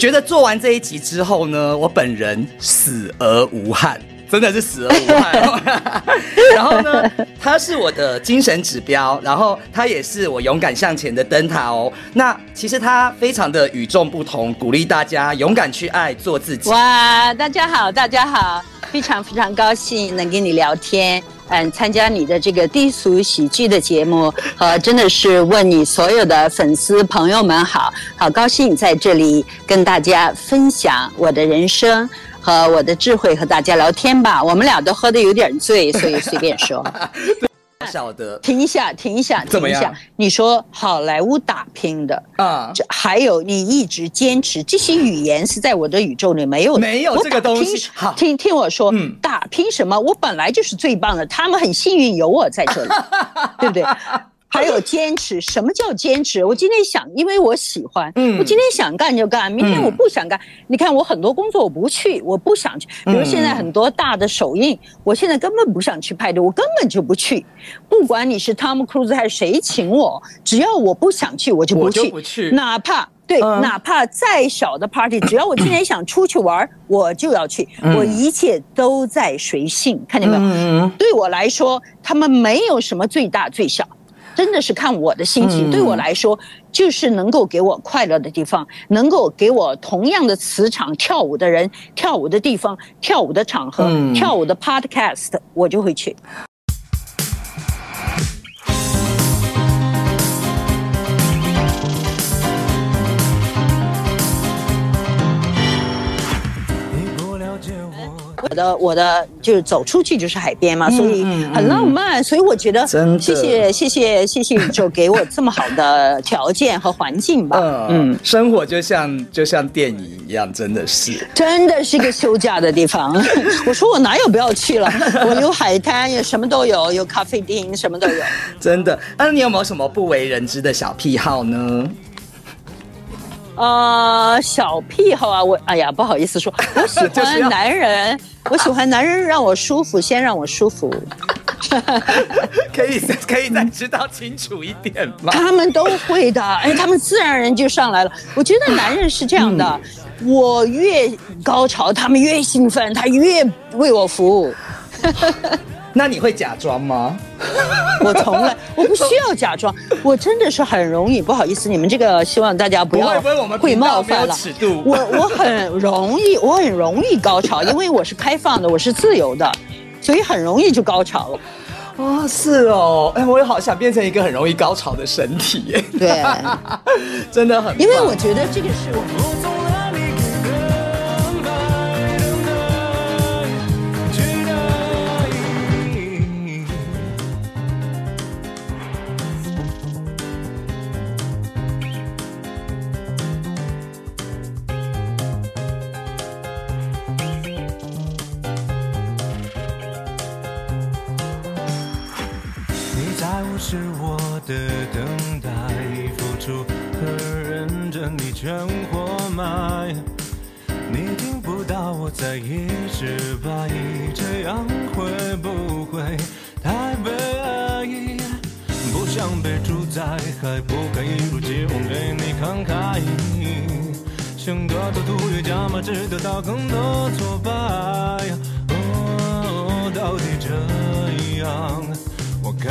觉得做完这一集之后呢，我本人死而无憾。真的是死而无憾。然后呢，它是我的精神指标，然后它也是我勇敢向前的灯塔哦。那其实它非常的与众不同，鼓励大家勇敢去爱，做自己。哇，大家好，大家好，非常非常高兴能跟你聊天，嗯，参加你的这个低俗喜剧的节目，和，真的是问你所有的粉丝朋友们好，好高兴在这里跟大家分享我的人生。和我的智慧和大家聊天吧，我们俩都喝的有点醉，所以随便说。晓得，停一下，停一下，停一下。你说好莱坞打拼的啊，这还有你一直坚持这些语言是在我的宇宙里没有没有这个东西。好，听听我说，嗯打拼什么？我本来就是最棒的，他们很幸运有我在这里，对不对？还有坚持，什么叫坚持？我今天想，因为我喜欢，嗯，我今天想干就干，明天我不想干。你看我很多工作我不去，我不想去。比如现在很多大的首映，我现在根本不想去派对，我根本就不去。不管你是汤姆·克鲁斯还是谁请我，只要我不想去，我就不去。不去。哪怕对，哪怕再小的 party，只要我今天想出去玩，我就要去。我一切都在随性，看见没有？对我来说，他们没有什么最大最小。真的是看我的心情，对我来说，就是能够给我快乐的地方，能够给我同样的磁场跳舞的人、跳舞的地方、跳舞的场合、跳舞的 podcast，我就会去。的我的就是走出去就是海边嘛，所以很浪漫，所以我觉得谢谢谢谢谢谢宇宙给我这么好的条件和环境吧。嗯，生活就像就像电影一样，真的是真的是个休假的地方。我说我哪有不要去了？我有海滩，有什么都有，有咖啡厅，什么都有。真的？那你有没有什么不为人知的小癖好呢？呃，小癖好啊，我哎呀，不好意思说，我喜欢男人，我喜欢男人让我舒服，先让我舒服。可以可以再知道清楚一点吗？他们都会的，哎，他们自然而然就上来了。我觉得男人是这样的，我越高潮，他们越兴奋，他越为我服务。那你会假装吗？我从来我不需要假装，我真的是很容易。不好意思，你们这个希望大家不要会冒犯了。我我很容易，我很容易高潮，因为我是开放的，我是自由的，所以很容易就高潮了。啊，是哦，哎，我也好想变成一个很容易高潮的身体。对，真的很。因为我觉得这个是我。是我的等待，付出和认真，你全活埋。你听不到我在一直怀疑，这样会不会太悲哀？不想被主宰，还不敢一如既往对你慷慨。想得到突越加码，只得到更多挫败。哦，到底这样，我该？